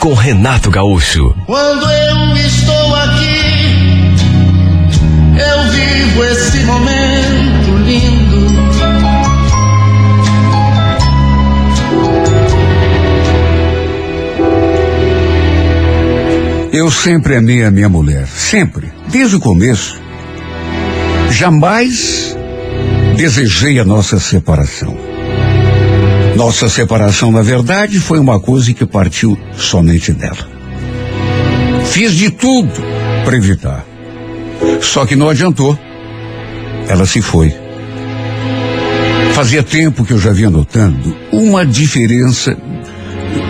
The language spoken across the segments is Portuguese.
com Renato Gaúcho. Quando eu estou aqui, eu vivo esse momento lindo. Eu sempre amei a minha mulher, sempre, desde o começo. Jamais desejei a nossa separação. Nossa separação, na verdade, foi uma coisa que partiu somente dela. Fiz de tudo para evitar. Só que não adiantou. Ela se foi. Fazia tempo que eu já vinha notando uma diferença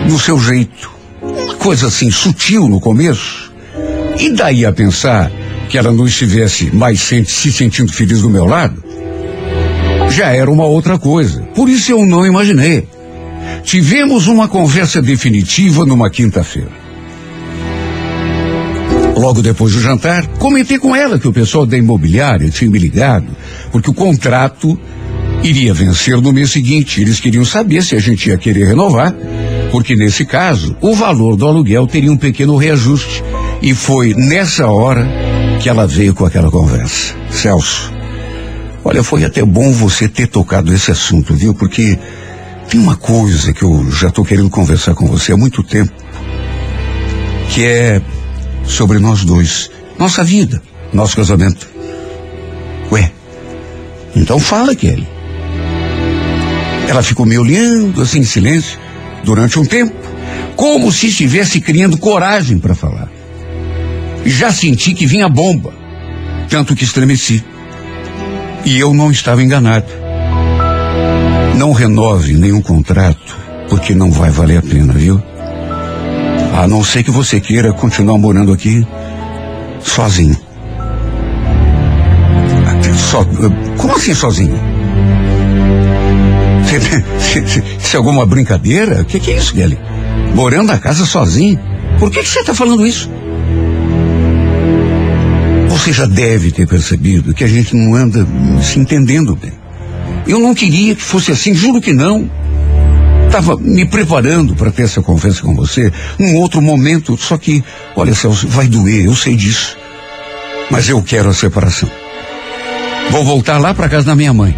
no seu jeito. Uma coisa assim sutil no começo. E daí a pensar que ela não estivesse mais se sentindo feliz do meu lado, já era uma outra coisa. Por isso eu não imaginei. Tivemos uma conversa definitiva numa quinta-feira. Logo depois do jantar, comentei com ela que o pessoal da imobiliária tinha me ligado, porque o contrato iria vencer no mês seguinte. Eles queriam saber se a gente ia querer renovar, porque nesse caso, o valor do aluguel teria um pequeno reajuste. E foi nessa hora que ela veio com aquela conversa. Celso, olha, foi até bom você ter tocado esse assunto, viu? Porque tem uma coisa que eu já estou querendo conversar com você há muito tempo, que é sobre nós dois, nossa vida, nosso casamento. Ué, então fala, Kelly. Ela ficou me olhando assim em silêncio durante um tempo, como se estivesse criando coragem para falar. Já senti que vinha bomba, tanto que estremeci. E eu não estava enganado. Não renove nenhum contrato, porque não vai valer a pena, viu? A não ser que você queira continuar morando aqui sozinho. So, como assim sozinho? Isso é alguma brincadeira? O que, que, é isso, Kelly? Morando na casa sozinho? Por que, que você está falando isso? Você já deve ter percebido que a gente não anda se entendendo bem. Eu não queria que fosse assim, juro que não. Estava me preparando para ter essa conversa com você num outro momento, só que, olha, Celso, vai doer, eu sei disso. Mas eu quero a separação. Vou voltar lá para casa da minha mãe.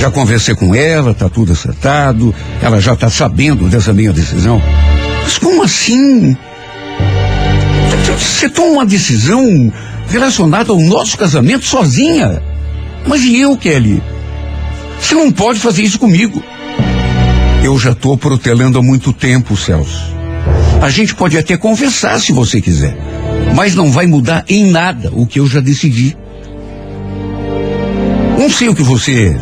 Já conversei com ela, tá tudo acertado, ela já está sabendo dessa minha decisão. Mas como assim? Você toma uma decisão relacionada ao nosso casamento sozinha? Mas e eu, Kelly? Você não pode fazer isso comigo. Eu já estou protelando há muito tempo, Celso. A gente pode até conversar se você quiser, mas não vai mudar em nada o que eu já decidi. Não sei o que você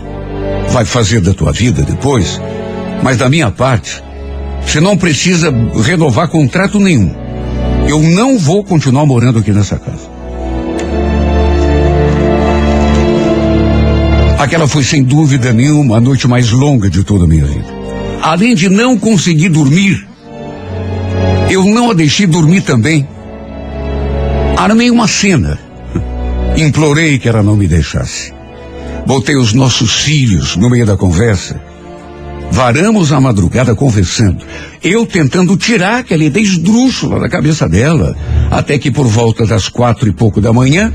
vai fazer da tua vida depois, mas da minha parte, você não precisa renovar contrato nenhum. Eu não vou continuar morando aqui nessa casa. Aquela foi sem dúvida nenhuma a noite mais longa de toda a minha vida. Além de não conseguir dormir, eu não a deixei dormir também. Armei uma cena. Implorei que ela não me deixasse. Botei os nossos filhos no meio da conversa. Varamos a madrugada conversando. Eu tentando tirar aquela ideia esdrúxula da cabeça dela. Até que por volta das quatro e pouco da manhã,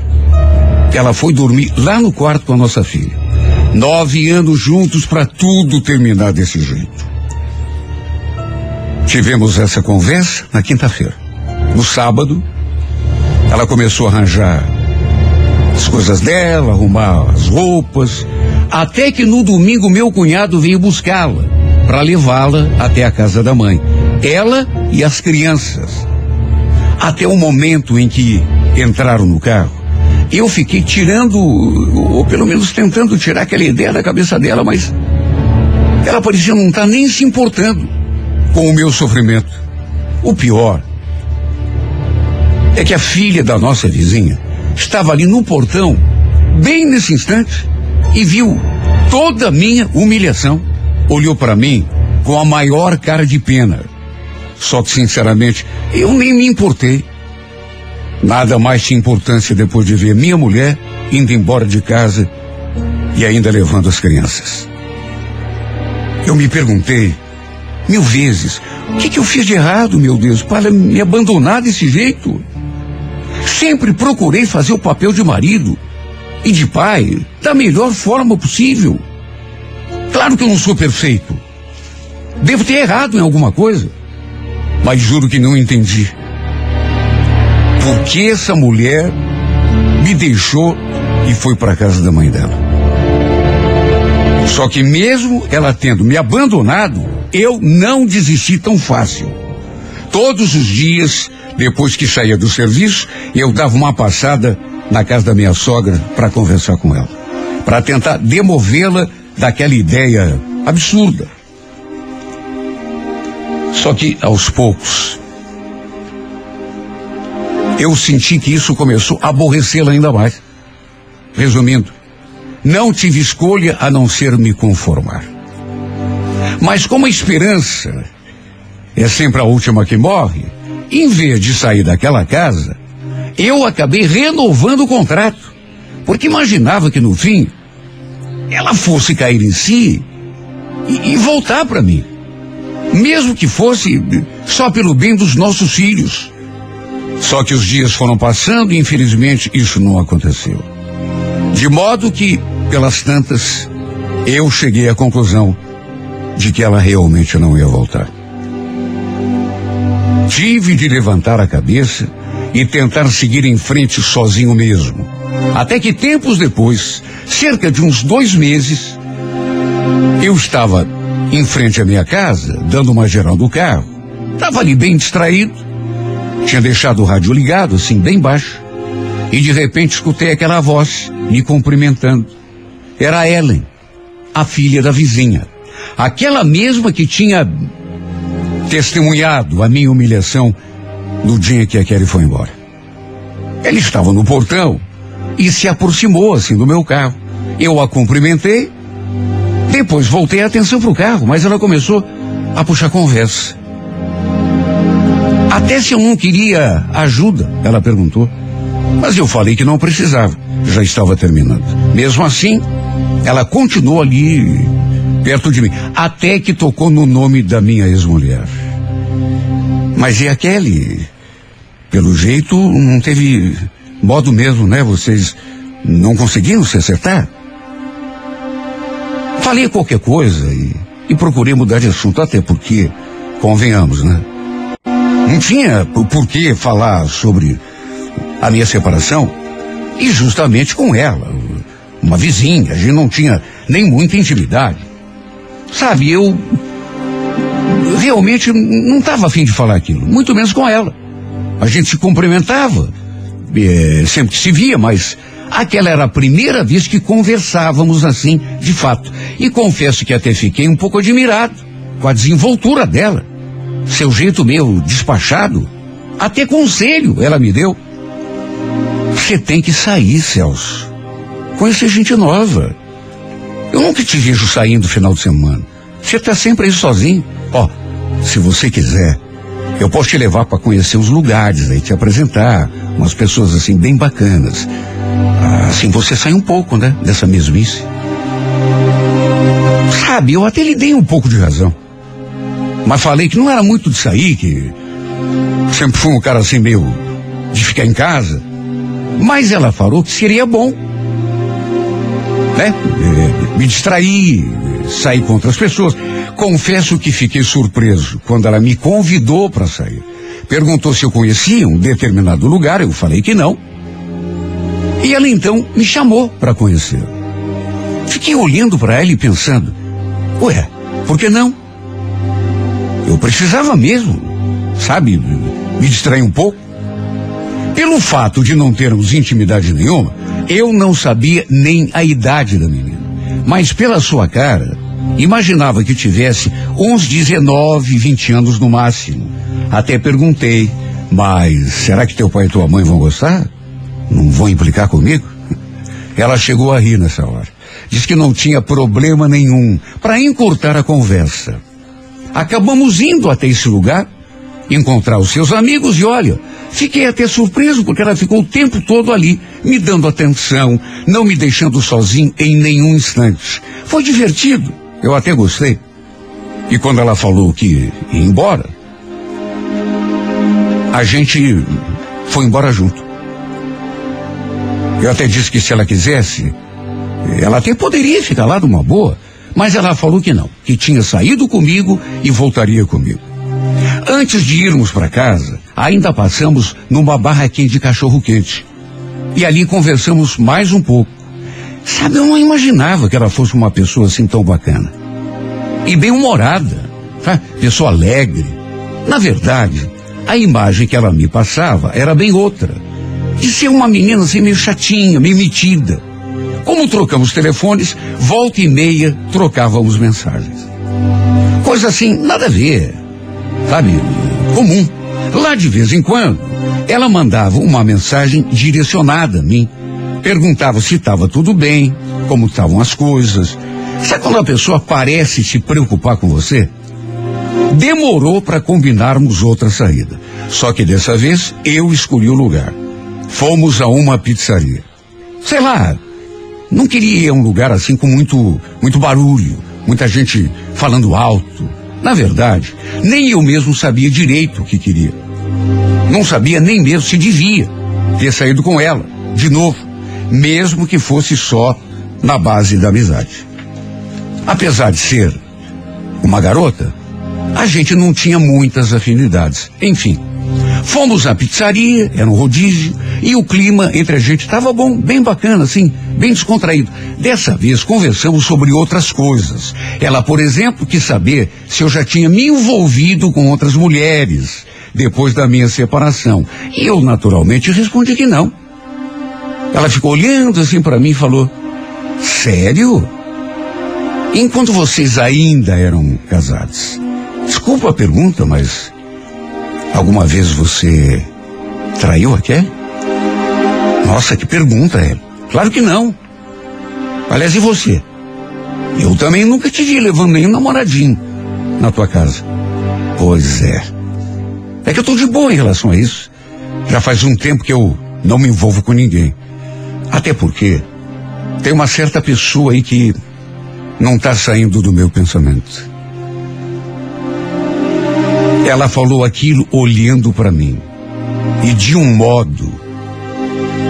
ela foi dormir lá no quarto com a nossa filha. Nove anos juntos para tudo terminar desse jeito. Tivemos essa conversa na quinta-feira. No sábado, ela começou a arranjar as coisas dela, arrumar as roupas, até que no domingo meu cunhado veio buscá-la para levá-la até a casa da mãe. Ela e as crianças. Até o momento em que entraram no carro, eu fiquei tirando, ou pelo menos tentando tirar aquela ideia da cabeça dela, mas ela parecia não estar nem se importando com o meu sofrimento. O pior é que a filha da nossa vizinha estava ali no portão, bem nesse instante, e viu toda a minha humilhação. Olhou para mim com a maior cara de pena. Só que, sinceramente, eu nem me importei. Nada mais tinha importância depois de ver minha mulher indo embora de casa e ainda levando as crianças. Eu me perguntei mil vezes: o que, que eu fiz de errado, meu Deus, para me abandonar desse jeito? Sempre procurei fazer o papel de marido e de pai da melhor forma possível. Claro que eu não sou perfeito. Devo ter errado em alguma coisa. Mas juro que não entendi. Por que essa mulher me deixou e foi para casa da mãe dela? Só que mesmo ela tendo me abandonado, eu não desisti tão fácil. Todos os dias, depois que saía do serviço, eu dava uma passada na casa da minha sogra para conversar com ela, para tentar demovê-la daquela ideia absurda. Só que aos poucos eu senti que isso começou a aborrecê-la ainda mais. Resumindo, não tive escolha a não ser me conformar. Mas como a esperança é sempre a última que morre, em vez de sair daquela casa, eu acabei renovando o contrato. Porque imaginava que no fim ela fosse cair em si e, e voltar para mim. Mesmo que fosse só pelo bem dos nossos filhos. Só que os dias foram passando e infelizmente isso não aconteceu. De modo que, pelas tantas, eu cheguei à conclusão de que ela realmente não ia voltar. Tive de levantar a cabeça e tentar seguir em frente sozinho mesmo. Até que tempos depois, cerca de uns dois meses, eu estava em frente à minha casa, dando uma geral do carro. Estava ali bem distraído. Tinha deixado o rádio ligado, assim, bem baixo. E de repente escutei aquela voz me cumprimentando. Era Ellen, a filha da vizinha. Aquela mesma que tinha testemunhado a minha humilhação no dia que a Kelly foi embora. Ela estava no portão e se aproximou assim do meu carro. Eu a cumprimentei, depois voltei a atenção para o carro, mas ela começou a puxar conversa. Até se eu não queria ajuda, ela perguntou. Mas eu falei que não precisava, já estava terminando. Mesmo assim, ela continuou ali perto de mim, até que tocou no nome da minha ex-mulher. Mas e a Kelly? Pelo jeito, não teve modo mesmo, né? Vocês não conseguiram se acertar? Falei qualquer coisa e, e procurei mudar de assunto, até porque, convenhamos, né? Não tinha por que falar sobre a minha separação e justamente com ela, uma vizinha, a gente não tinha nem muita intimidade. Sabe, eu realmente não estava afim de falar aquilo, muito menos com ela. A gente se cumprimentava, é, sempre se via, mas aquela era a primeira vez que conversávamos assim, de fato. E confesso que até fiquei um pouco admirado com a desenvoltura dela. Seu jeito meio despachado. Até conselho ela me deu. Você tem que sair, Celso. Conhecer gente nova. Eu nunca te vejo saindo no final de semana. Você está sempre aí sozinho. Ó, se você quiser, eu posso te levar para conhecer os lugares aí, te apresentar umas pessoas assim bem bacanas. Assim você sai um pouco, né, dessa mesmice. Sabe, eu até lhe dei um pouco de razão. Mas falei que não era muito de sair, que sempre fui um cara assim meio de ficar em casa. Mas ela falou que seria bom. Né? É, me distrair, sair com outras pessoas. Confesso que fiquei surpreso quando ela me convidou para sair. Perguntou se eu conhecia um determinado lugar, eu falei que não. E ela então me chamou para conhecer. Fiquei olhando para ela e pensando: ué, por que não? Eu precisava mesmo, sabe, me distrair um pouco. Pelo fato de não termos intimidade nenhuma, eu não sabia nem a idade da menina. Mas pela sua cara, imaginava que tivesse uns 19, 20 anos no máximo. Até perguntei Mas será que teu pai e tua mãe vão gostar? Não vão implicar comigo? Ela chegou a rir nessa hora. Diz que não tinha problema nenhum para encurtar a conversa. Acabamos indo até esse lugar, encontrar os seus amigos e olha, fiquei até surpreso porque ela ficou o tempo todo ali, me dando atenção, não me deixando sozinho em nenhum instante. Foi divertido, eu até gostei. E quando ela falou que ia embora, a gente foi embora junto. Eu até disse que se ela quisesse, ela até poderia ficar lá numa boa, mas ela falou que não, que tinha saído comigo e voltaria comigo. Antes de irmos para casa, ainda passamos numa barraquinha de cachorro quente. E ali conversamos mais um pouco. Sabe, eu não imaginava que ela fosse uma pessoa assim tão bacana. E bem humorada, tá? pessoa alegre. Na verdade, a imagem que ela me passava era bem outra. De ser uma menina assim meio chatinha, meio metida. Como trocamos telefones, volta e meia trocávamos mensagens. Coisa assim, nada a ver. Sabe? Comum. Lá de vez em quando, ela mandava uma mensagem direcionada a mim. Perguntava se estava tudo bem, como estavam as coisas. Sabe quando a pessoa parece se preocupar com você? Demorou para combinarmos outra saída. Só que dessa vez eu escolhi o lugar. Fomos a uma pizzaria. Sei lá, não queria ir a um lugar assim com muito, muito barulho, muita gente falando alto. Na verdade, nem eu mesmo sabia direito o que queria. Não sabia nem mesmo se devia ter saído com ela, de novo, mesmo que fosse só na base da amizade. Apesar de ser uma garota, a gente não tinha muitas afinidades. Enfim, fomos à pizzaria, era um rodízio, e o clima entre a gente estava bom, bem bacana, assim, bem descontraído. Dessa vez conversamos sobre outras coisas. Ela, por exemplo, quis saber se eu já tinha me envolvido com outras mulheres depois da minha separação. E eu, naturalmente, respondi que não. Ela ficou olhando assim para mim e falou: Sério? Enquanto vocês ainda eram casados. Desculpa a pergunta, mas alguma vez você traiu a? Nossa, que pergunta, é. Claro que não. Aliás, e você? Eu também nunca te vi levando nenhum namoradinho na tua casa. Pois é. É que eu tô de boa em relação a isso. Já faz um tempo que eu não me envolvo com ninguém. Até porque tem uma certa pessoa aí que não está saindo do meu pensamento. Ela falou aquilo olhando para mim. E de um modo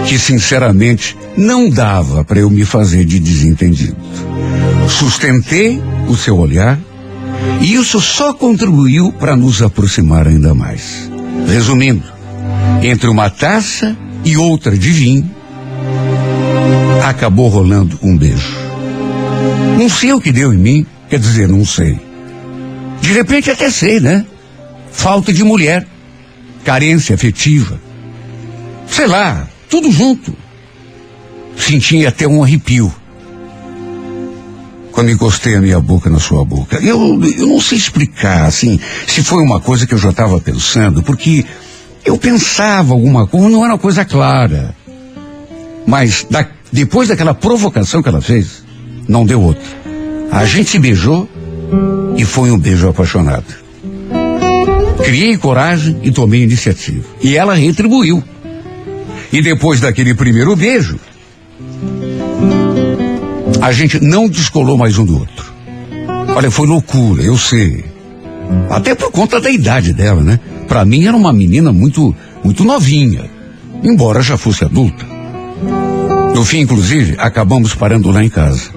que, sinceramente, não dava para eu me fazer de desentendido. Sustentei o seu olhar e isso só contribuiu para nos aproximar ainda mais. Resumindo, entre uma taça e outra de vinho, acabou rolando um beijo. Não sei o que deu em mim, quer dizer, não sei. De repente até sei, né? Falta de mulher, carência afetiva. Sei lá, tudo junto. Senti até um arrepio quando encostei a minha boca na sua boca. Eu, eu não sei explicar, assim, se foi uma coisa que eu já estava pensando, porque eu pensava alguma coisa, não era uma coisa clara. Mas da, depois daquela provocação que ela fez, não deu outra. A gente se beijou e foi um beijo apaixonado. Criei coragem e tomei iniciativa. E ela retribuiu. E depois daquele primeiro beijo, a gente não descolou mais um do outro. Olha, foi loucura, eu sei. Até por conta da idade dela, né? Para mim era uma menina muito, muito novinha, embora já fosse adulta. No fim, inclusive, acabamos parando lá em casa.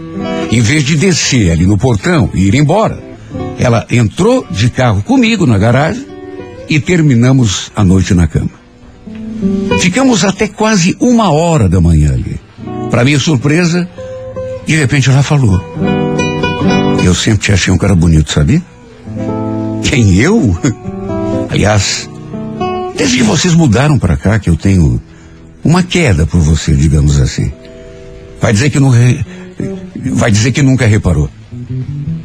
Em vez de descer ali no portão e ir embora, ela entrou de carro comigo na garagem e terminamos a noite na cama. Ficamos até quase uma hora da manhã ali. Para minha surpresa, de repente ela falou: Eu sempre te achei um cara bonito, sabia? Quem eu? Aliás, desde que vocês mudaram para cá, que eu tenho uma queda por você, digamos assim. Vai dizer que não re... vai dizer que nunca reparou.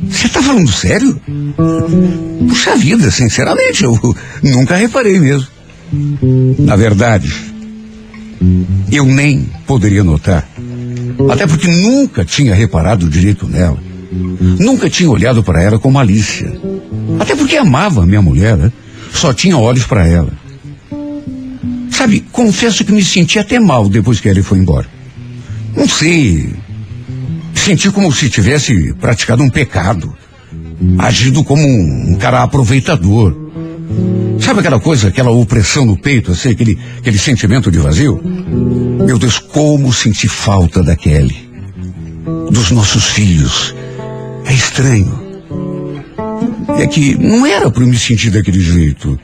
Você está falando sério? Puxa vida, sinceramente, eu nunca reparei mesmo. Na verdade, eu nem poderia notar. Até porque nunca tinha reparado direito nela. Nunca tinha olhado para ela com malícia. Até porque amava minha mulher, né? só tinha olhos para ela. Sabe, confesso que me senti até mal depois que ele foi embora. Não sei. Senti como se tivesse praticado um pecado. Agido como um, um cara aproveitador. Sabe aquela coisa, aquela opressão no peito, assim, aquele, aquele sentimento de vazio? Meu Deus, como senti falta da Kelly. Dos nossos filhos. É estranho. É que não era para eu me sentir daquele jeito.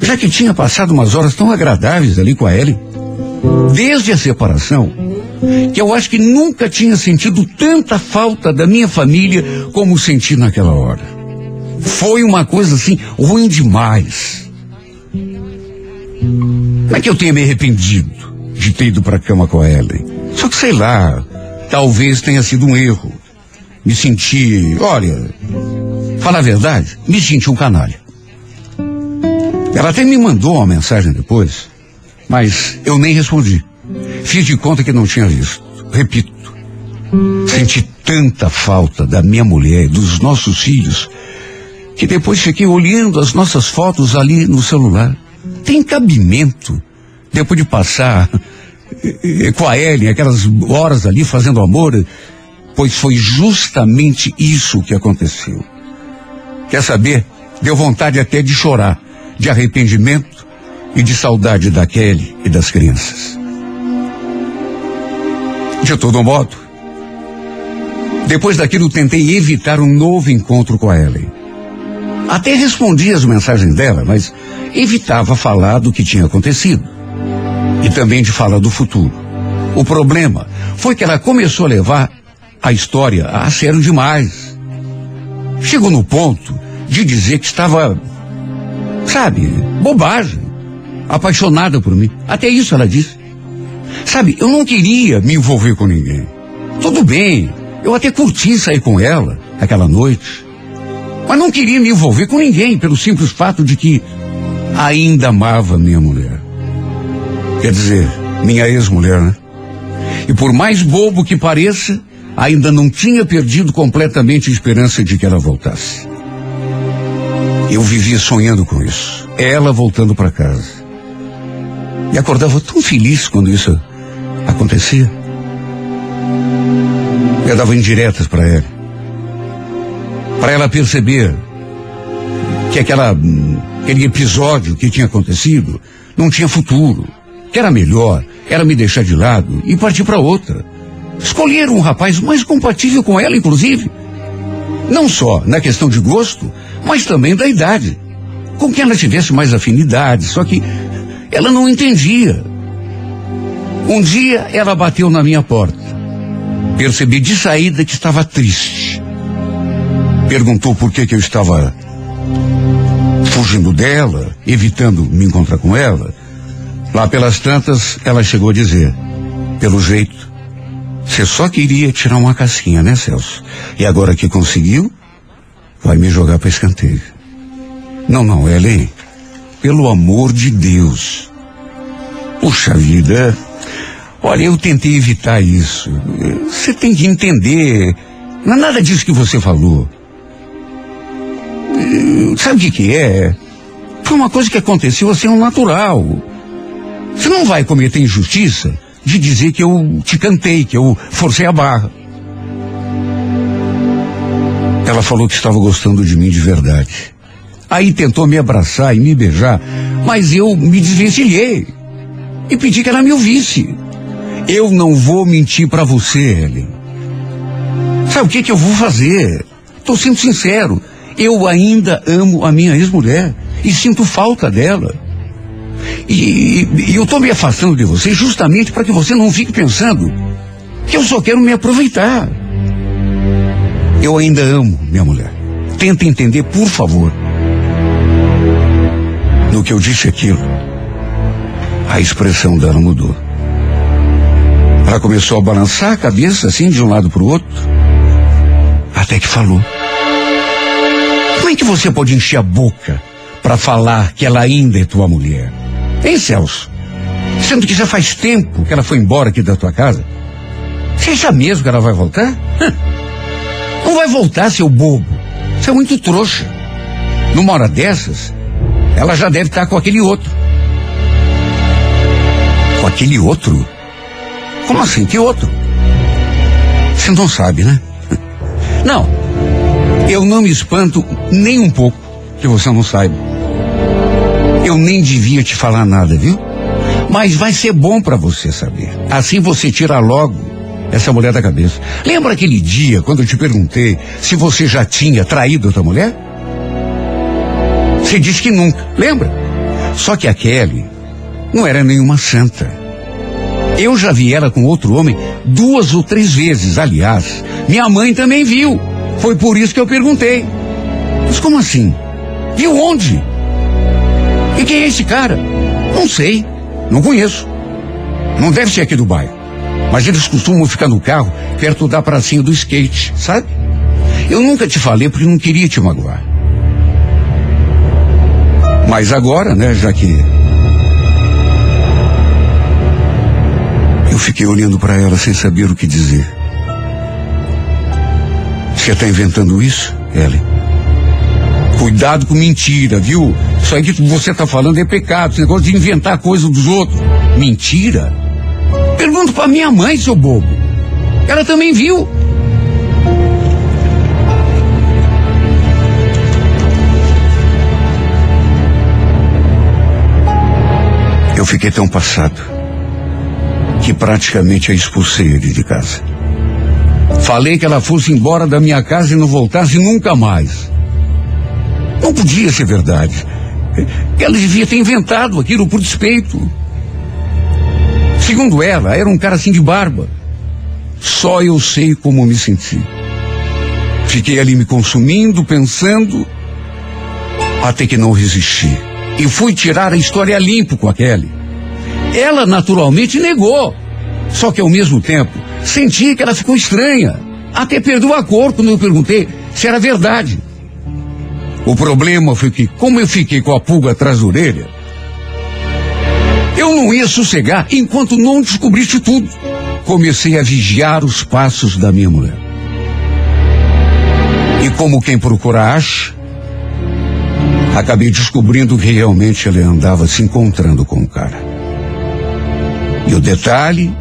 Já que tinha passado umas horas tão agradáveis ali com a Ellie. Desde a separação, que eu acho que nunca tinha sentido tanta falta da minha família como senti naquela hora. Foi uma coisa assim ruim demais. Não é que eu tenha me arrependido de ter ido para a cama com a Ellen. Só que sei lá, talvez tenha sido um erro. Me senti, olha, falar a verdade, me senti um canalha. Ela até me mandou uma mensagem depois, mas eu nem respondi. Fiz de conta que não tinha visto. Repito, senti tanta falta da minha mulher, dos nossos filhos, que depois fiquei olhando as nossas fotos ali no celular. Tem cabimento, depois de passar eh, com a Ellen, aquelas horas ali fazendo amor, pois foi justamente isso que aconteceu. Quer saber? Deu vontade até de chorar, de arrependimento e de saudade da Kelly e das crianças. De todo modo, depois daquilo tentei evitar um novo encontro com a Ellen. Até respondi as mensagens dela, mas evitava falar do que tinha acontecido. E também de falar do futuro. O problema foi que ela começou a levar a história a sério demais. Chegou no ponto de dizer que estava, sabe, bobagem, apaixonada por mim. Até isso ela disse. Sabe, eu não queria me envolver com ninguém. Tudo bem, eu até curti sair com ela aquela noite. Mas não queria me envolver com ninguém pelo simples fato de que ainda amava minha mulher. Quer dizer, minha ex-mulher, né? E por mais bobo que pareça, ainda não tinha perdido completamente a esperança de que ela voltasse. Eu vivia sonhando com isso. Ela voltando para casa. E acordava tão feliz quando isso acontecia. Eu dava indiretas para ela. Para ela perceber que aquela, aquele episódio que tinha acontecido não tinha futuro. Que era melhor era me deixar de lado e partir para outra. Escolher um rapaz mais compatível com ela, inclusive. Não só na questão de gosto, mas também da idade. Com quem ela tivesse mais afinidade. Só que ela não entendia. Um dia ela bateu na minha porta. Percebi de saída que estava triste. Perguntou por que, que eu estava fugindo dela, evitando me encontrar com ela. Lá pelas tantas, ela chegou a dizer: pelo jeito, você só queria tirar uma casquinha, né, Celso? E agora que conseguiu, vai me jogar para escanteio. Não, não, Ellen. Pelo amor de Deus. Puxa vida. Olha, eu tentei evitar isso. Você tem que entender. Não é nada disso que você falou. Sabe o que, que é? Foi uma coisa que aconteceu assim, um natural. Você não vai cometer injustiça de dizer que eu te cantei, que eu forcei a barra. Ela falou que estava gostando de mim de verdade. Aí tentou me abraçar e me beijar, mas eu me desvencilhei e pedi que ela me ouvisse. Eu não vou mentir para você, Ellen. Sabe o que, que eu vou fazer? Estou sendo sincero. Eu ainda amo a minha ex-mulher e sinto falta dela. E, e eu estou me afastando de você justamente para que você não fique pensando que eu só quero me aproveitar. Eu ainda amo minha mulher. Tenta entender, por favor. No que eu disse aquilo, a expressão dela mudou. Ela começou a balançar a cabeça assim de um lado para o outro, até que falou. Como é que você pode encher a boca para falar que ela ainda é tua mulher? Hein, Celso? Sendo que já faz tempo que ela foi embora aqui da tua casa. Você acha mesmo que ela vai voltar? Não vai voltar, seu bobo. Você é muito trouxa. Numa hora dessas, ela já deve estar com aquele outro. Com aquele outro? Como assim? Que outro? Você não sabe, né? Não. Eu não me espanto nem um pouco que você não saiba. Eu nem devia te falar nada, viu? Mas vai ser bom para você saber. Assim você tira logo essa mulher da cabeça. Lembra aquele dia quando eu te perguntei se você já tinha traído outra mulher? Você disse que nunca, lembra? Só que a Kelly não era nenhuma santa. Eu já vi ela com outro homem duas ou três vezes. Aliás, minha mãe também viu. Foi por isso que eu perguntei. Mas como assim? Viu onde? E quem é esse cara? Não sei. Não conheço. Não deve ser aqui do bairro. Mas eles costumam ficar no carro perto da pracinha do skate, sabe? Eu nunca te falei porque não queria te magoar. Mas agora, né, já que. Eu fiquei olhando para ela sem saber o que dizer. Você está inventando isso, Ellen? Cuidado com mentira, viu? Isso aí que você está falando é pecado, esse negócio de inventar coisa dos outros. Mentira? Pergunto para minha mãe, seu bobo. Ela também viu. Eu fiquei tão passado que praticamente a expulsei ele de casa. Falei que ela fosse embora da minha casa e não voltasse nunca mais. Não podia ser verdade. Ela devia ter inventado aquilo por despeito. Segundo ela, era um cara assim de barba. Só eu sei como me senti. Fiquei ali me consumindo, pensando, até que não resisti. E fui tirar a história limpo com a Kelly. Ela naturalmente negou. Só que ao mesmo tempo, senti que ela ficou estranha. Até perdeu a cor quando eu perguntei se era verdade. O problema foi que, como eu fiquei com a pulga atrás da orelha, eu não ia sossegar enquanto não descobrisse tudo. Comecei a vigiar os passos da minha mulher. E como quem procura acha, acabei descobrindo que realmente ela andava se encontrando com o cara. E o detalhe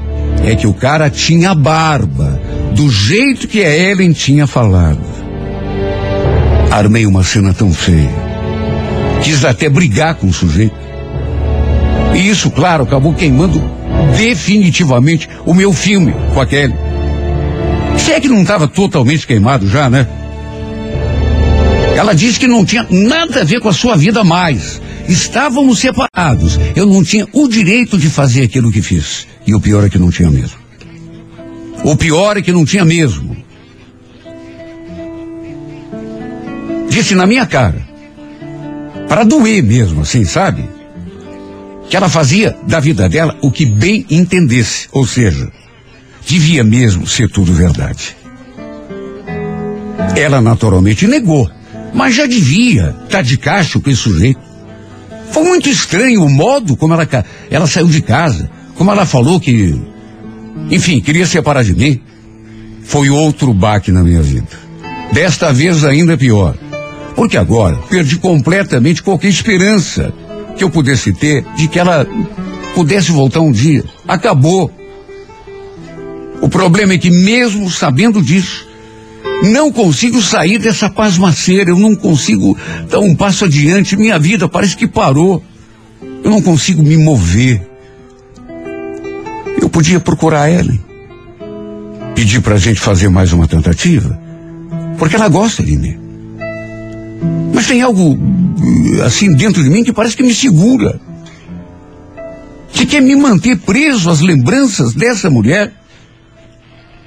é que o cara tinha barba, do jeito que a Ellen tinha falado. Armei uma cena tão feia. Quis até brigar com o sujeito. E isso, claro, acabou queimando definitivamente o meu filme com a Kelly. Se é que não estava totalmente queimado já, né? Ela disse que não tinha nada a ver com a sua vida mais. Estávamos separados. Eu não tinha o direito de fazer aquilo que fiz. E o pior é que não tinha mesmo. O pior é que não tinha mesmo. Disse na minha cara. Para doer mesmo, assim, sabe? Que ela fazia da vida dela o que bem entendesse. Ou seja, devia mesmo ser tudo verdade. Ela naturalmente negou, mas já devia estar tá de cacho com esse sujeito. Foi muito estranho o modo como ela, ela saiu de casa, como ela falou que, enfim, queria separar de mim. Foi outro baque na minha vida. Desta vez ainda pior. Porque agora perdi completamente qualquer esperança que eu pudesse ter de que ela pudesse voltar um dia. Acabou. O problema é que, mesmo sabendo disso, não consigo sair dessa pasmaceira, eu não consigo dar um passo adiante, minha vida parece que parou. Eu não consigo me mover. Eu podia procurar ela, pedir pra gente fazer mais uma tentativa, porque ela gosta de mim. Mas tem algo assim dentro de mim que parece que me segura. Que quer me manter preso às lembranças dessa mulher,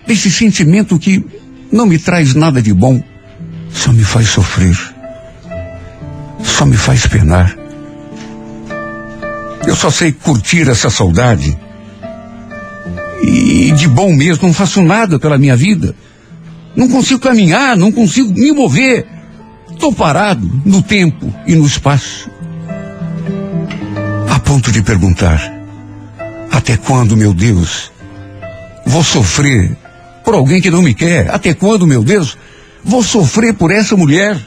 desse sentimento que não me traz nada de bom, só me faz sofrer, só me faz penar. Eu só sei curtir essa saudade. E de bom mesmo, não faço nada pela minha vida. Não consigo caminhar, não consigo me mover. Estou parado no tempo e no espaço. a ponto de perguntar: até quando, meu Deus, vou sofrer por alguém que não me quer? Até quando, meu Deus, vou sofrer por essa mulher?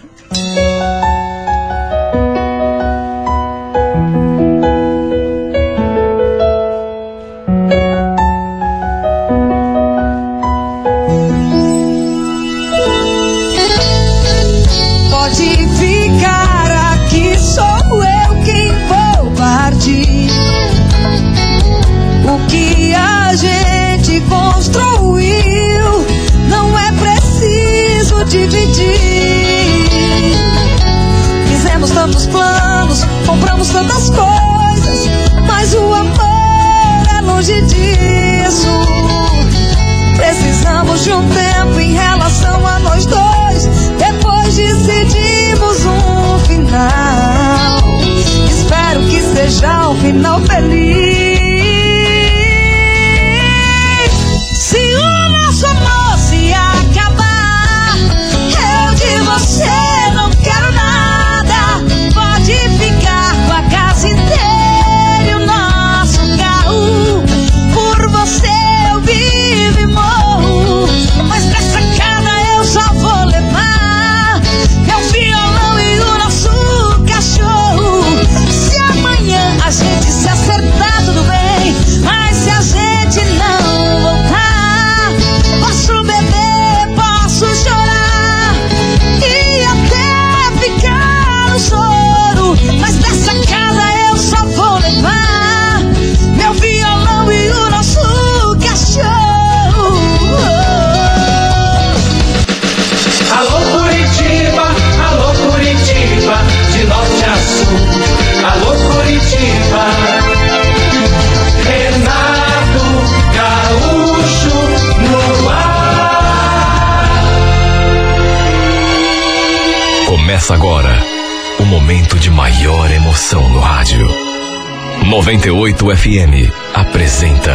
98 FM apresenta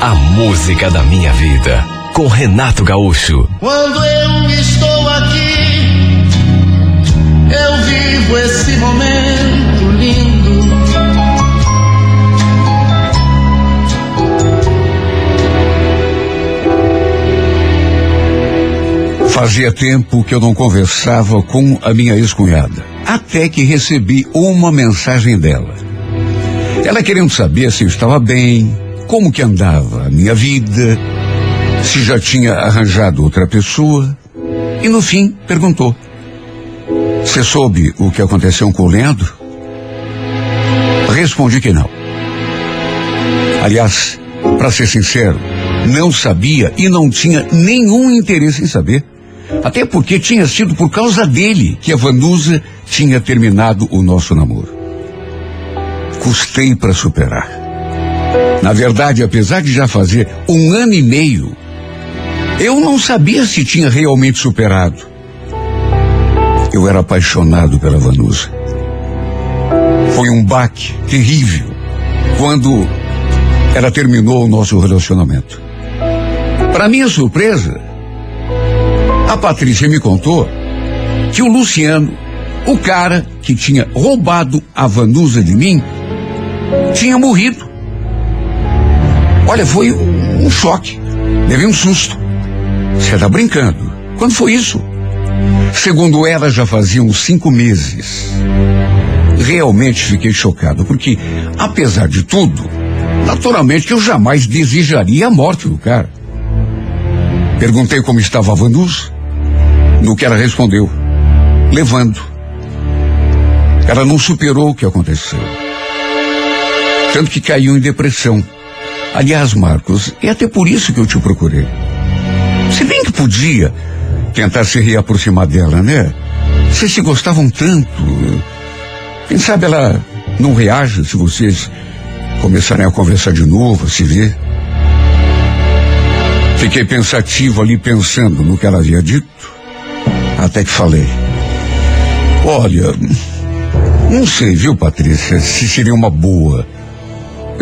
A Música da Minha Vida com Renato Gaúcho. Quando eu estou aqui, eu vivo esse momento lindo. Fazia tempo que eu não conversava com a minha ex-cunhada, até que recebi uma mensagem dela. Ela querendo saber se eu estava bem, como que andava a minha vida, se já tinha arranjado outra pessoa, e no fim perguntou: Você soube o que aconteceu com o Leandro? Respondi que não. Aliás, para ser sincero, não sabia e não tinha nenhum interesse em saber. Até porque tinha sido por causa dele que a Vanusa tinha terminado o nosso namoro. Custei para superar. Na verdade, apesar de já fazer um ano e meio, eu não sabia se tinha realmente superado. Eu era apaixonado pela Vanusa. Foi um baque terrível quando ela terminou o nosso relacionamento. Para minha surpresa, a Patrícia me contou que o Luciano, o cara que tinha roubado a Vanusa de mim, tinha morrido. Olha, foi um, choque. Levei um susto. Você está brincando? Quando foi isso? Segundo ela, já faziam cinco meses. Realmente fiquei chocado, porque, apesar de tudo, naturalmente eu jamais desejaria a morte do cara. Perguntei como estava a Vanusa. No que ela respondeu, levando. Ela não superou o que aconteceu. Tanto que caiu em depressão. Aliás, Marcos, é até por isso que eu te procurei. Se bem que podia tentar se reaproximar dela, né? Vocês se gostavam tanto. Quem sabe ela não reage se vocês começarem a conversar de novo, a se ver. Fiquei pensativo ali pensando no que ela havia dito. Até que falei. Olha, não sei, viu, Patrícia, se seria uma boa.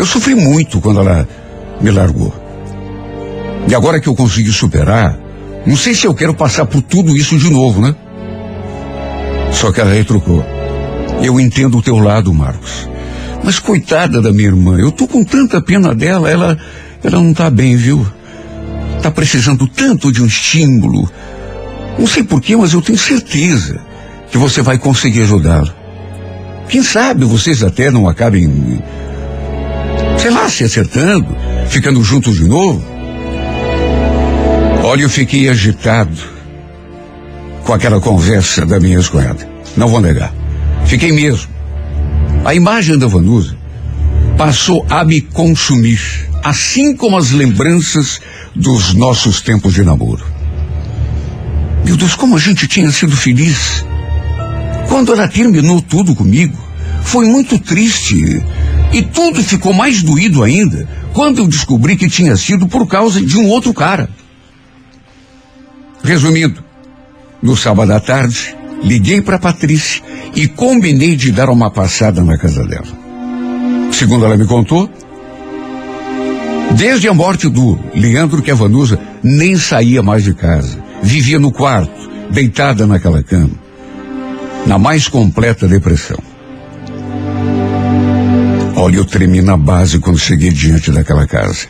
Eu sofri muito quando ela me largou. E agora que eu consegui superar, não sei se eu quero passar por tudo isso de novo, né? Só que ela retrucou. Eu entendo o teu lado, Marcos. Mas coitada da minha irmã, eu tô com tanta pena dela, ela, ela não tá bem, viu? Tá precisando tanto de um estímulo. Não sei porquê, mas eu tenho certeza que você vai conseguir ajudá-la. Quem sabe vocês até não acabem, sei lá, se acertando, ficando juntos de novo. Olha, eu fiquei agitado com aquela conversa da minha ex-cunhada. Não vou negar. Fiquei mesmo. A imagem da Vanusa passou a me consumir, assim como as lembranças dos nossos tempos de namoro. Meu Deus, como a gente tinha sido feliz. Quando ela terminou tudo comigo, foi muito triste. E tudo ficou mais doído ainda quando eu descobri que tinha sido por causa de um outro cara. Resumindo, no sábado à tarde, liguei para Patrícia e combinei de dar uma passada na casa dela. Segundo ela me contou, desde a morte do Leandro que a Vanusa nem saía mais de casa, vivia no quarto, deitada naquela cama, na mais completa depressão. Olha, eu tremi na base quando cheguei diante daquela casa.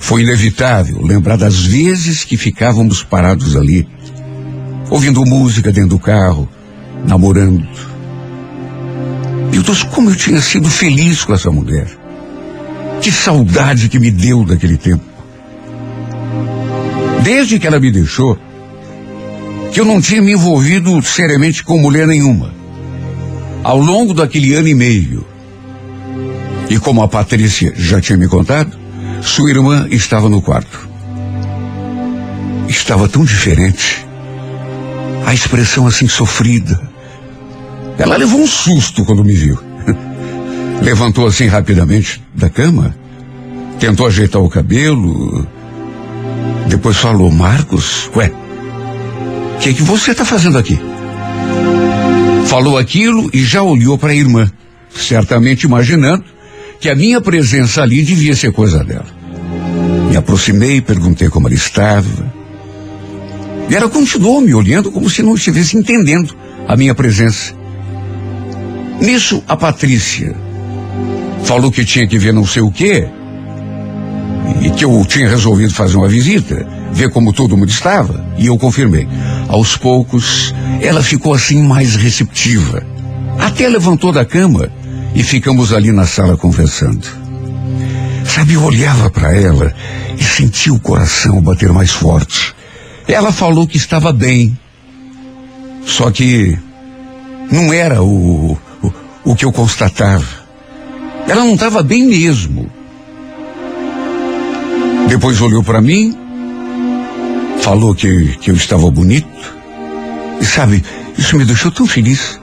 Foi inevitável lembrar das vezes que ficávamos parados ali, ouvindo música dentro do carro, namorando. Meu Deus, como eu tinha sido feliz com essa mulher. Que saudade que me deu daquele tempo. Desde que ela me deixou, que eu não tinha me envolvido seriamente com mulher nenhuma. Ao longo daquele ano e meio. E como a Patrícia já tinha me contado, sua irmã estava no quarto. Estava tão diferente. A expressão assim sofrida. Ela levou um susto quando me viu. Levantou assim rapidamente da cama, tentou ajeitar o cabelo, depois falou: Marcos, ué, o que, que você está fazendo aqui? Falou aquilo e já olhou para a irmã, certamente imaginando que a minha presença ali devia ser coisa dela. Me aproximei, perguntei como ela estava. E ela continuou me olhando como se não estivesse entendendo a minha presença. Nisso, a Patrícia falou que tinha que ver não sei o quê, e que eu tinha resolvido fazer uma visita, ver como todo mundo estava, e eu confirmei. Aos poucos, ela ficou assim mais receptiva. Até levantou da cama e ficamos ali na sala conversando. Sabe, eu olhava para ela e sentia o coração bater mais forte. Ela falou que estava bem, só que não era o, o, o que eu constatava. Ela não estava bem mesmo. Depois olhou para mim, falou que, que eu estava bonito. E sabe, isso me deixou tão feliz.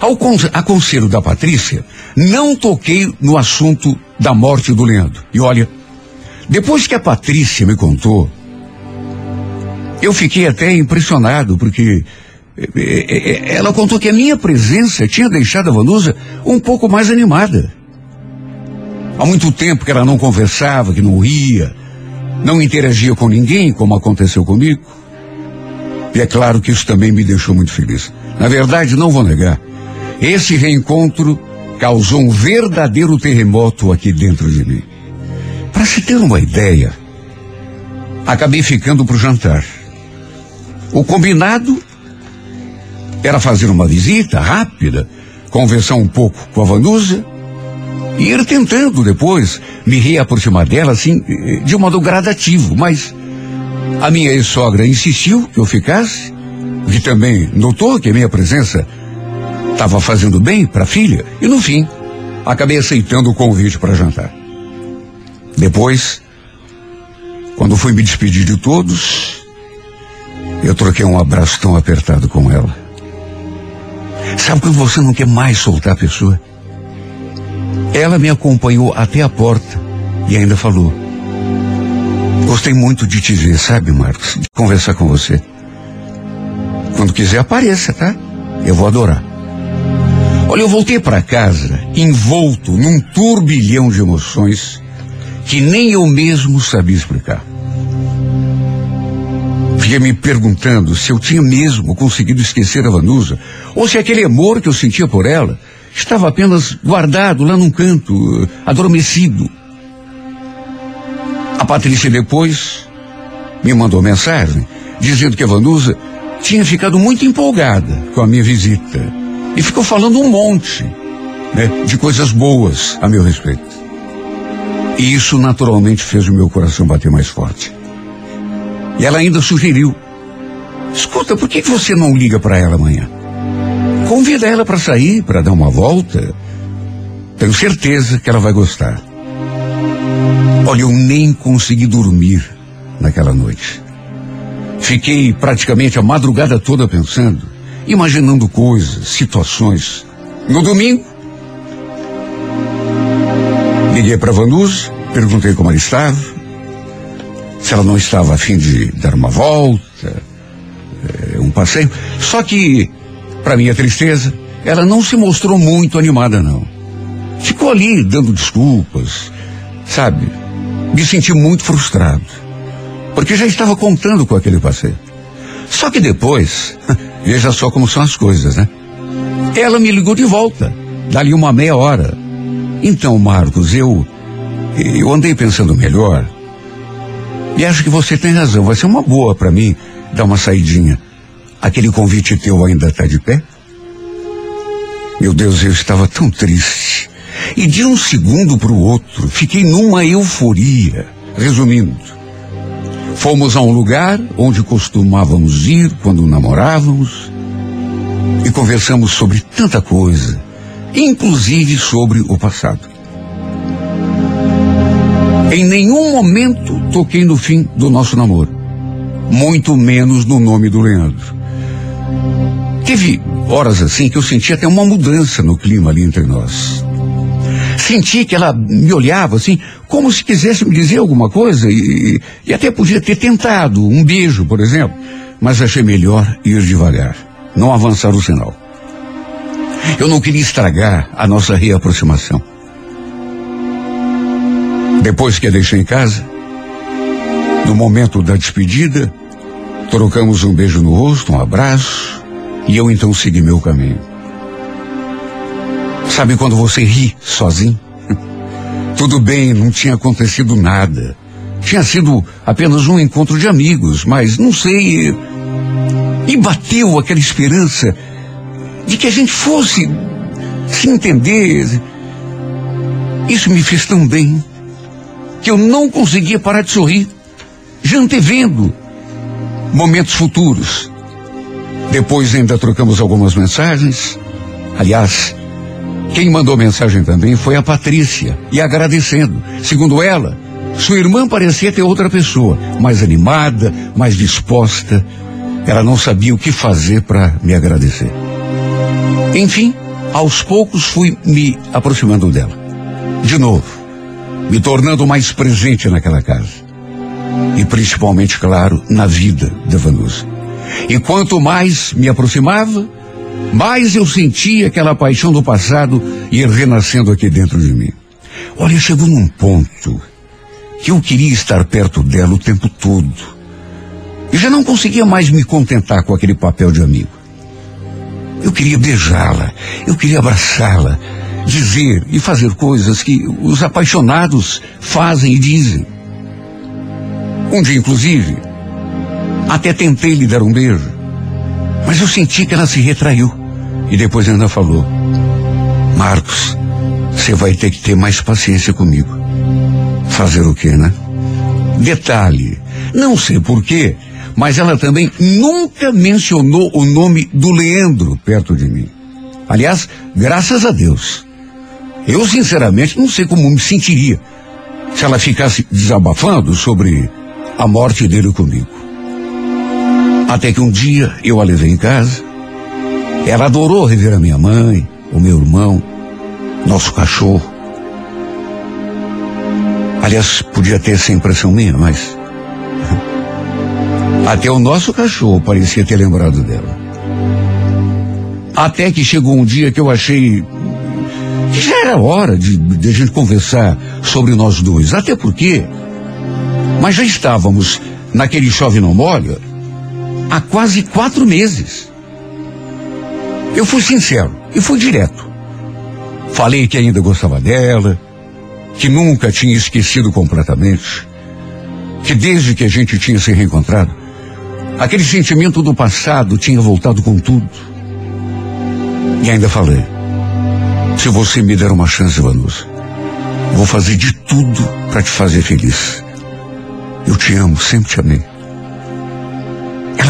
Ao aconselho da Patrícia, não toquei no assunto da morte do Leandro. E olha, depois que a Patrícia me contou, eu fiquei até impressionado, porque eh, eh, eh, ela contou que a minha presença tinha deixado a Vanusa um pouco mais animada. Há muito tempo que ela não conversava, que não ria, não interagia com ninguém, como aconteceu comigo. E é claro que isso também me deixou muito feliz. Na verdade, não vou negar, esse reencontro causou um verdadeiro terremoto aqui dentro de mim. Para se ter uma ideia, acabei ficando para o jantar. O combinado era fazer uma visita rápida, conversar um pouco com a Vanusa e ir tentando depois me reaproximar dela assim, de um modo gradativo, mas a minha ex-sogra insistiu que eu ficasse, que também notou que a minha presença estava fazendo bem para a filha, e no fim, acabei aceitando o convite para jantar. Depois, quando fui me despedir de todos, eu troquei um abraço tão apertado com ela. Sabe quando você não quer mais soltar a pessoa? Ela me acompanhou até a porta e ainda falou: Gostei muito de te ver, sabe, Marcos? De conversar com você. Quando quiser, apareça, tá? Eu vou adorar. Olha, eu voltei para casa envolto num turbilhão de emoções que nem eu mesmo sabia explicar. fiquei me perguntando se eu tinha mesmo conseguido esquecer a Vanusa, ou se aquele amor que eu sentia por ela estava apenas guardado lá num canto, adormecido. A Patrícia depois me mandou mensagem dizendo que a Vanusa tinha ficado muito empolgada com a minha visita e ficou falando um monte né, de coisas boas a meu respeito. E isso naturalmente fez o meu coração bater mais forte. E ela ainda sugeriu: escuta, por que você não liga para ela amanhã? Convida ela para sair, para dar uma volta. Tenho certeza que ela vai gostar. Olha, eu nem consegui dormir naquela noite. Fiquei praticamente a madrugada toda pensando, imaginando coisas, situações. No domingo, liguei para Vanus, perguntei como ela estava, se ela não estava a fim de dar uma volta, é, um passeio. Só que, para minha tristeza, ela não se mostrou muito animada, não. Ficou ali dando desculpas, sabe? Me senti muito frustrado porque já estava contando com aquele passeio. Só que depois, veja só como são as coisas, né? Ela me ligou de volta, dali uma meia hora. Então, Marcos, eu. Eu andei pensando melhor. E acho que você tem razão. Vai ser uma boa para mim dar uma saidinha. Aquele convite teu ainda está de pé? Meu Deus, eu estava tão triste. E de um segundo para o outro, fiquei numa euforia. Resumindo, Fomos a um lugar onde costumávamos ir quando namorávamos e conversamos sobre tanta coisa, inclusive sobre o passado. Em nenhum momento toquei no fim do nosso namoro, muito menos no nome do Leandro. Teve horas assim que eu senti até uma mudança no clima ali entre nós. Senti que ela me olhava assim, como se quisesse me dizer alguma coisa, e, e até podia ter tentado um beijo, por exemplo, mas achei melhor ir devagar, não avançar o sinal. Eu não queria estragar a nossa reaproximação. Depois que a deixei em casa, no momento da despedida, trocamos um beijo no rosto, um abraço, e eu então segui meu caminho. Sabe quando você ri sozinho? Tudo bem, não tinha acontecido nada. Tinha sido apenas um encontro de amigos, mas não sei. E bateu aquela esperança de que a gente fosse se entender. Isso me fez tão bem que eu não conseguia parar de sorrir, já antevendo momentos futuros. Depois ainda trocamos algumas mensagens. Aliás, quem mandou mensagem também foi a Patrícia, e agradecendo. Segundo ela, sua irmã parecia ter outra pessoa, mais animada, mais disposta. Ela não sabia o que fazer para me agradecer. Enfim, aos poucos fui me aproximando dela. De novo, me tornando mais presente naquela casa. E principalmente, claro, na vida da Vanusa. E quanto mais me aproximava, mais eu sentia aquela paixão do passado ir renascendo aqui dentro de mim. Olha, chegou num ponto que eu queria estar perto dela o tempo todo. E já não conseguia mais me contentar com aquele papel de amigo. Eu queria beijá-la, eu queria abraçá-la, dizer e fazer coisas que os apaixonados fazem e dizem. Um dia, inclusive, até tentei lhe dar um beijo. Mas eu senti que ela se retraiu. E depois ainda falou: Marcos, você vai ter que ter mais paciência comigo. Fazer o quê, né? Detalhe: não sei porquê, mas ela também nunca mencionou o nome do Leandro perto de mim. Aliás, graças a Deus. Eu, sinceramente, não sei como me sentiria se ela ficasse desabafando sobre a morte dele comigo. Até que um dia eu a levei em casa. Ela adorou rever a minha mãe, o meu irmão, nosso cachorro. Aliás, podia ter essa impressão minha, mas. Até o nosso cachorro parecia ter lembrado dela. Até que chegou um dia que eu achei que já era hora de, de a gente conversar sobre nós dois. Até porque. Mas já estávamos naquele chove não molha há quase quatro meses. Eu fui sincero e fui direto. Falei que ainda gostava dela, que nunca tinha esquecido completamente, que desde que a gente tinha se reencontrado, aquele sentimento do passado tinha voltado com tudo. E ainda falei, se você me der uma chance, Vanusa, vou fazer de tudo para te fazer feliz. Eu te amo, sempre te amei.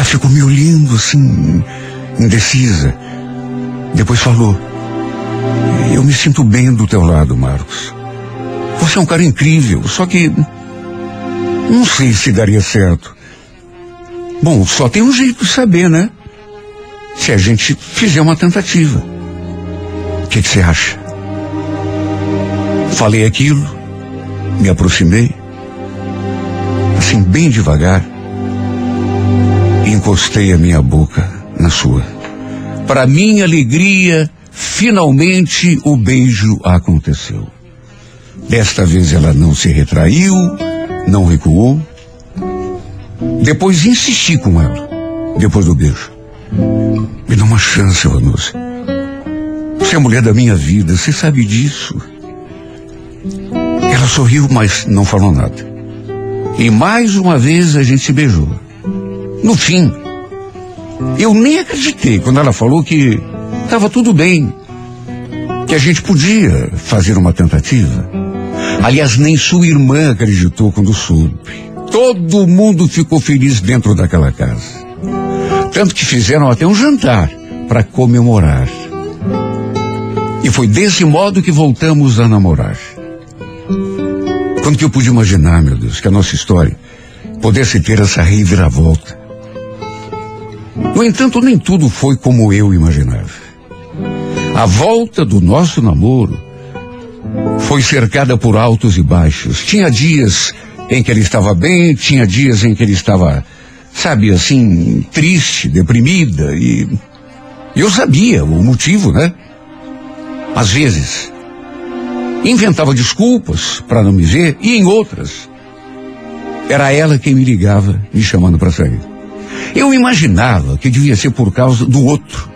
Ficou me olhando assim, indecisa. Depois falou: Eu me sinto bem do teu lado, Marcos. Você é um cara incrível, só que. Não sei se daria certo. Bom, só tem um jeito de saber, né? Se a gente fizer uma tentativa. O que, você acha? Falei aquilo, me aproximei, assim, bem devagar, encostei a minha boca na sua. Para minha alegria, finalmente o beijo aconteceu. Desta vez ela não se retraiu, não recuou. Depois insisti com ela, depois do beijo. Me dá uma chance, Vanusa. Você é a mulher da minha vida, você sabe disso. Ela sorriu, mas não falou nada. E mais uma vez a gente se beijou. No fim, eu nem acreditei quando ela falou que estava tudo bem, que a gente podia fazer uma tentativa. Aliás, nem sua irmã acreditou quando soube. Todo mundo ficou feliz dentro daquela casa. Tanto que fizeram até um jantar para comemorar. E foi desse modo que voltamos a namorar. Quando que eu pude imaginar, meu Deus, que a nossa história pudesse ter essa reviravolta? No entanto, nem tudo foi como eu imaginava. A volta do nosso namoro foi cercada por altos e baixos. Tinha dias em que ele estava bem, tinha dias em que ele estava, sabe, assim, triste, deprimida e eu sabia o motivo, né? Às vezes inventava desculpas para não me ver e em outras era ela quem me ligava me chamando para sair. Eu imaginava que devia ser por causa do outro,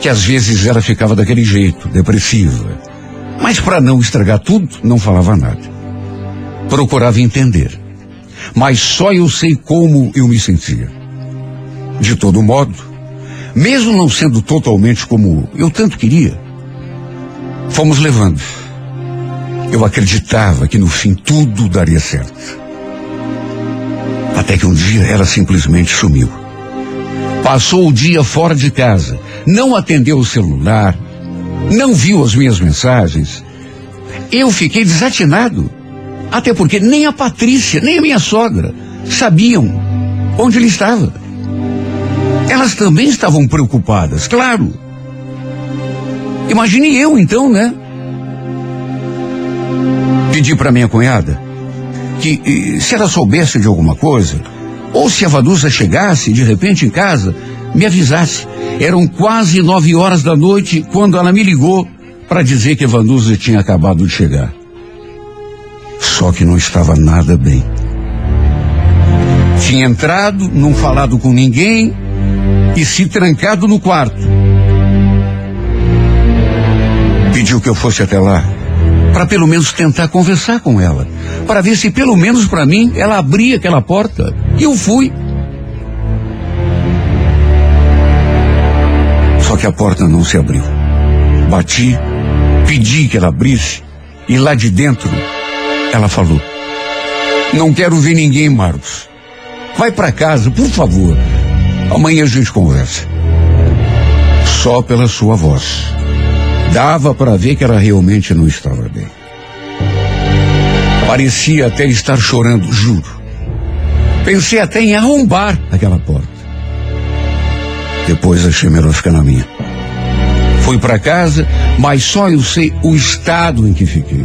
que às vezes ela ficava daquele jeito, depressiva. Mas para não estragar tudo, não falava nada. Procurava entender. Mas só eu sei como eu me sentia. De todo modo, mesmo não sendo totalmente como eu tanto queria, fomos levando. Eu acreditava que no fim tudo daria certo. Até que um dia ela simplesmente sumiu. Passou o dia fora de casa, não atendeu o celular, não viu as minhas mensagens. Eu fiquei desatinado. Até porque nem a Patrícia, nem a minha sogra sabiam onde ele estava. Elas também estavam preocupadas, claro. Imagine eu então, né? Pedi para minha cunhada que se ela soubesse de alguma coisa, ou se a Vanusa chegasse de repente em casa, me avisasse. Eram quase nove horas da noite quando ela me ligou para dizer que a Vanusa tinha acabado de chegar. Só que não estava nada bem. Tinha entrado, não falado com ninguém e se trancado no quarto. Pediu que eu fosse até lá para pelo menos tentar conversar com ela, para ver se pelo menos para mim ela abria aquela porta. E eu fui. Só que a porta não se abriu. Bati, pedi que ela abrisse e lá de dentro ela falou: Não quero ver ninguém, Marcos. Vai para casa, por favor. Amanhã a gente conversa. Só pela sua voz. Dava para ver que ela realmente não estava bem. Parecia até estar chorando, juro. Pensei até em arrombar aquela porta. Depois achei melhor ficar na minha. Fui para casa, mas só eu sei o estado em que fiquei.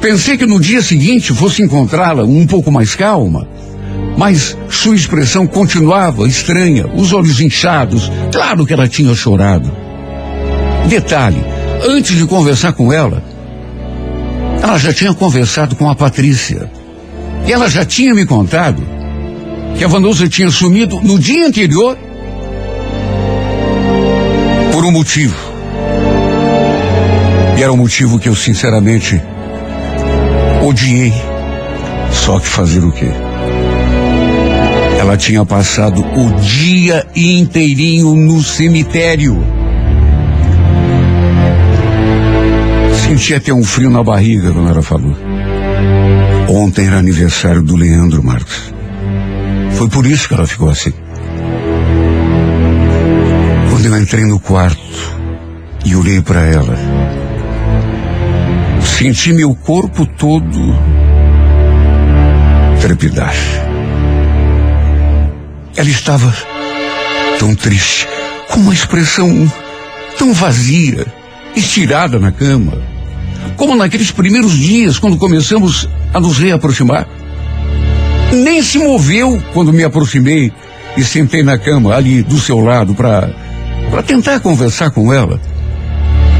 Pensei que no dia seguinte fosse encontrá-la um pouco mais calma, mas sua expressão continuava estranha, os olhos inchados. Claro que ela tinha chorado. Detalhe, antes de conversar com ela, ela já tinha conversado com a Patrícia. E ela já tinha me contado que a Vanusa tinha sumido no dia anterior por um motivo. E era um motivo que eu sinceramente odiei. Só que fazer o quê? Ela tinha passado o dia inteirinho no cemitério. Senti até um frio na barriga quando ela falou. Ontem era aniversário do Leandro Marcos. Foi por isso que ela ficou assim. Quando eu entrei no quarto e olhei para ela, senti meu corpo todo trepidar. Ela estava tão triste, com uma expressão tão vazia, estirada na cama, como naqueles primeiros dias quando começamos a nos reaproximar. Nem se moveu quando me aproximei e sentei na cama ali do seu lado para para tentar conversar com ela.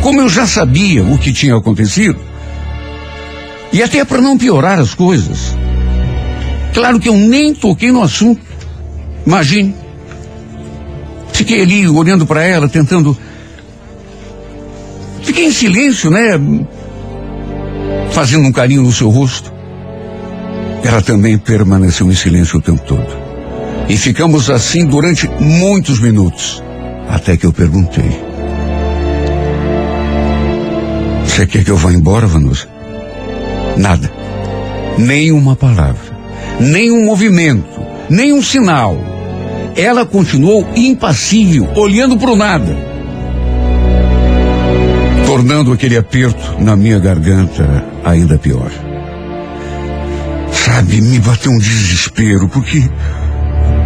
Como eu já sabia o que tinha acontecido, e até para não piorar as coisas. Claro que eu nem toquei no assunto. Imagine. Fiquei ali olhando para ela, tentando. Fiquei em silêncio, né? Fazendo um carinho no seu rosto. Ela também permaneceu em silêncio o tempo todo. E ficamos assim durante muitos minutos. Até que eu perguntei: Você quer que eu vá embora, Vanusa? Nada. Nem uma palavra. Nem um movimento. Nem um sinal. Ela continuou impassível, olhando para o nada. Tornando aquele aperto na minha garganta ainda pior. Sabe, me bateu um desespero, porque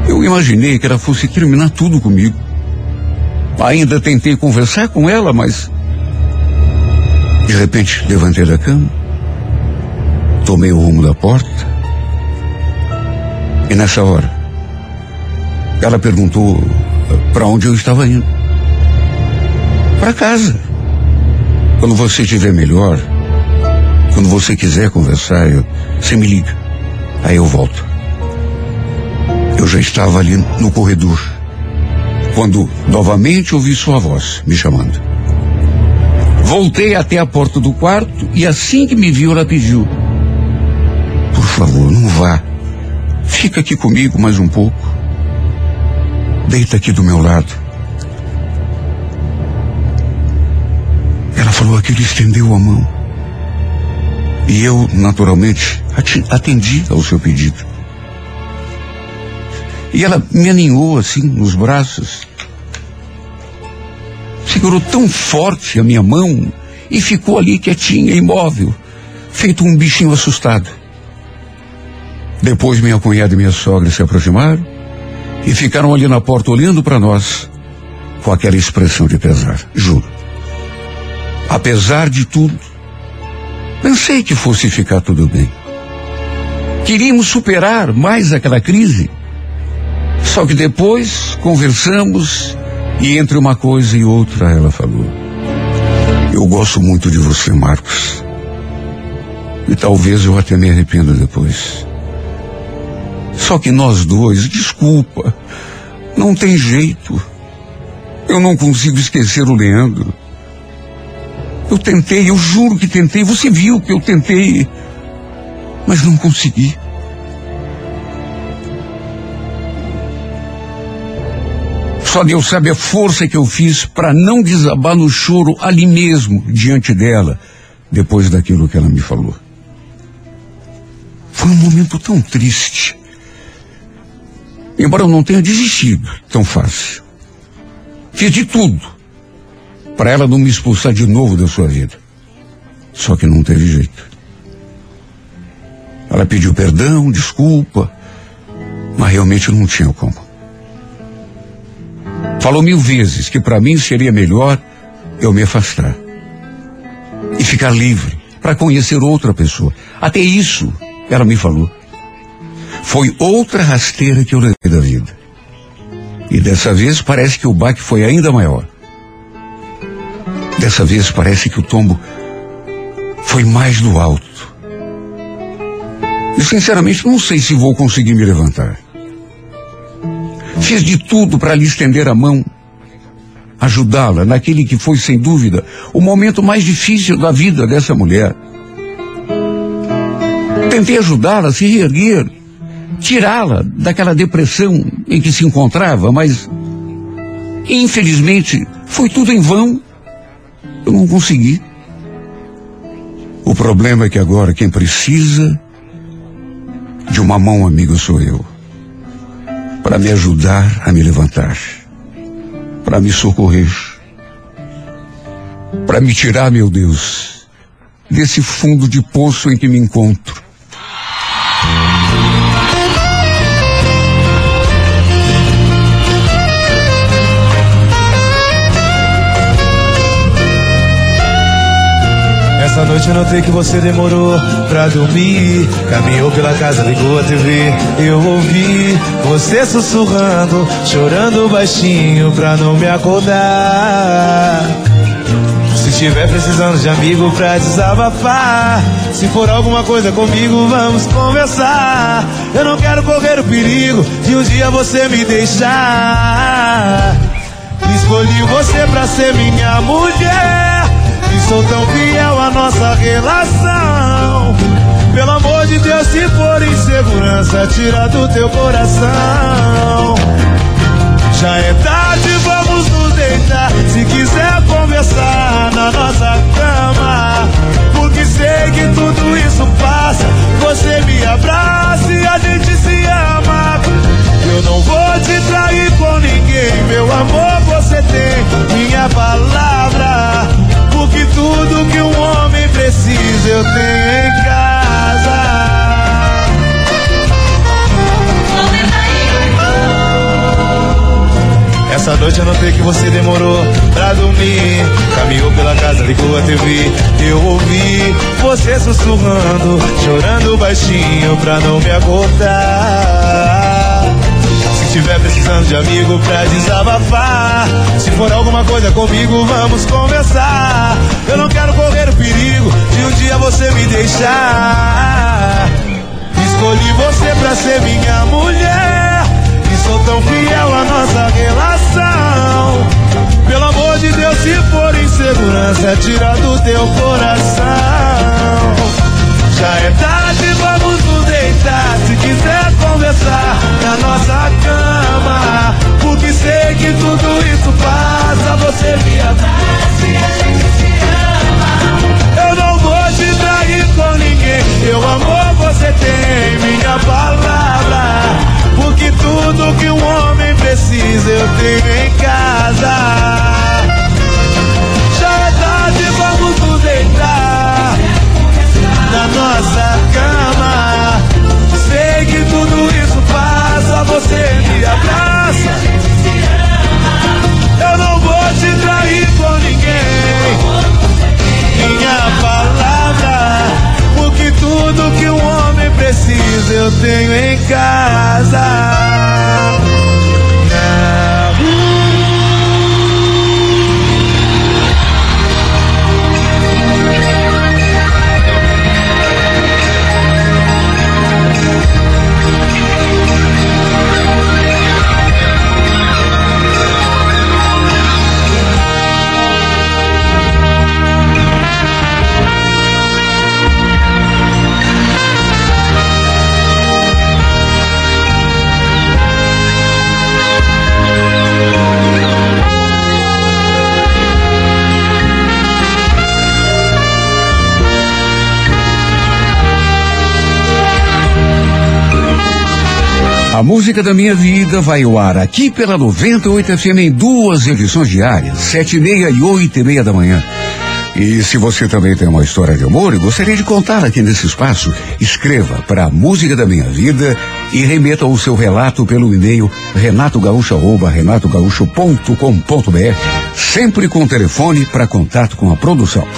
eu imaginei que ela fosse terminar tudo comigo. Ainda tentei conversar com ela, mas. De repente, levantei da cama, tomei o rumo da porta, e nessa hora, ela perguntou para onde eu estava indo. Para casa. Quando você estiver melhor, quando você quiser conversar, eu, você me liga. Aí eu volto. Eu já estava ali no corredor quando novamente ouvi sua voz me chamando. Voltei até a porta do quarto e assim que me viu, ela pediu: Por favor, não vá. Fica aqui comigo mais um pouco. Deita aqui do meu lado. Falou aquilo e estendeu a mão. E eu, naturalmente, atendi ao seu pedido. E ela me aninhou assim nos braços. Segurou tão forte a minha mão e ficou ali quietinha, imóvel, feito um bichinho assustado. Depois minha cunhada e minha sogra se aproximaram e ficaram ali na porta olhando para nós com aquela expressão de pesar, juro. Apesar de tudo, pensei que fosse ficar tudo bem. Queríamos superar mais aquela crise só que depois conversamos e entre uma coisa e outra ela falou: Eu gosto muito de você, Marcos. E talvez eu até me arrependa depois. Só que nós dois, desculpa, não tem jeito. Eu não consigo esquecer o Leandro. Eu tentei, eu juro que tentei. Você viu que eu tentei, mas não consegui. Só Deus sabe a força que eu fiz para não desabar no choro ali mesmo, diante dela, depois daquilo que ela me falou. Foi um momento tão triste. Embora eu não tenha desistido tão fácil. Fiz de tudo para ela não me expulsar de novo da sua vida. Só que não teve jeito. Ela pediu perdão, desculpa, mas realmente não tinha como. Falou mil vezes que para mim seria melhor eu me afastar e ficar livre para conhecer outra pessoa. Até isso ela me falou. Foi outra rasteira que eu levei da vida. E dessa vez parece que o baque foi ainda maior. Dessa vez parece que o tombo foi mais do alto. E sinceramente não sei se vou conseguir me levantar. Fiz de tudo para lhe estender a mão, ajudá-la naquele que foi, sem dúvida, o momento mais difícil da vida dessa mulher. Tentei ajudá-la a se reerguer, tirá-la daquela depressão em que se encontrava, mas infelizmente foi tudo em vão. Eu não consegui. O problema é que agora quem precisa de uma mão amiga sou eu. Para me ajudar a me levantar. Para me socorrer. Para me tirar, meu Deus, desse fundo de poço em que me encontro. Essa noite eu notei que você demorou pra dormir. Caminhou pela casa, ligou a TV. Eu ouvi você sussurrando, chorando baixinho pra não me acordar. Se tiver precisando de amigo pra desabafar, se for alguma coisa comigo, vamos conversar. Eu não quero correr o perigo de um dia você me deixar. Escolhi você pra ser minha mulher. Sou tão fiel à nossa relação. Pelo amor de Deus, se for insegurança, tira do teu coração. Já é tarde, vamos nos deitar. Se quiser conversar na nossa cama, porque sei que tudo isso passa. Você me abraça e a gente se ama. Eu não vou te trair com ninguém, meu amor, você tem minha palavra. Porque tudo que um homem precisa eu tenho em casa. Essa noite eu notei que você demorou pra dormir. Caminhou pela casa, ligou a TV. Eu ouvi você sussurrando, chorando baixinho pra não me acordar. Se tiver precisando de amigo pra desabafar, se for alguma coisa comigo, vamos conversar. Eu não quero correr o perigo de um dia você me deixar. Escolhi você pra ser minha mulher. E sou tão fiel à nossa relação. Pelo amor de Deus, se for insegurança, tira do teu coração. Já é tarde, vamos nos deitar. Se quiser conversar que tudo isso passa. Você me abraça e a gente se ama. Eu não vou te trair com ninguém. Meu amor, você tem minha palavra. Porque tudo que um homem precisa eu tenho em casa. Precisa música da minha vida vai ao ar aqui pela 98 FM em duas edições diárias, sete e meia e oito e meia da manhã. E se você também tem uma história de amor e gostaria de contar aqui nesse espaço, escreva para a Música da Minha Vida e remeta o seu relato pelo e-mail renatogaúcho.renatogaúcho.com.br, sempre com telefone para contato com a produção.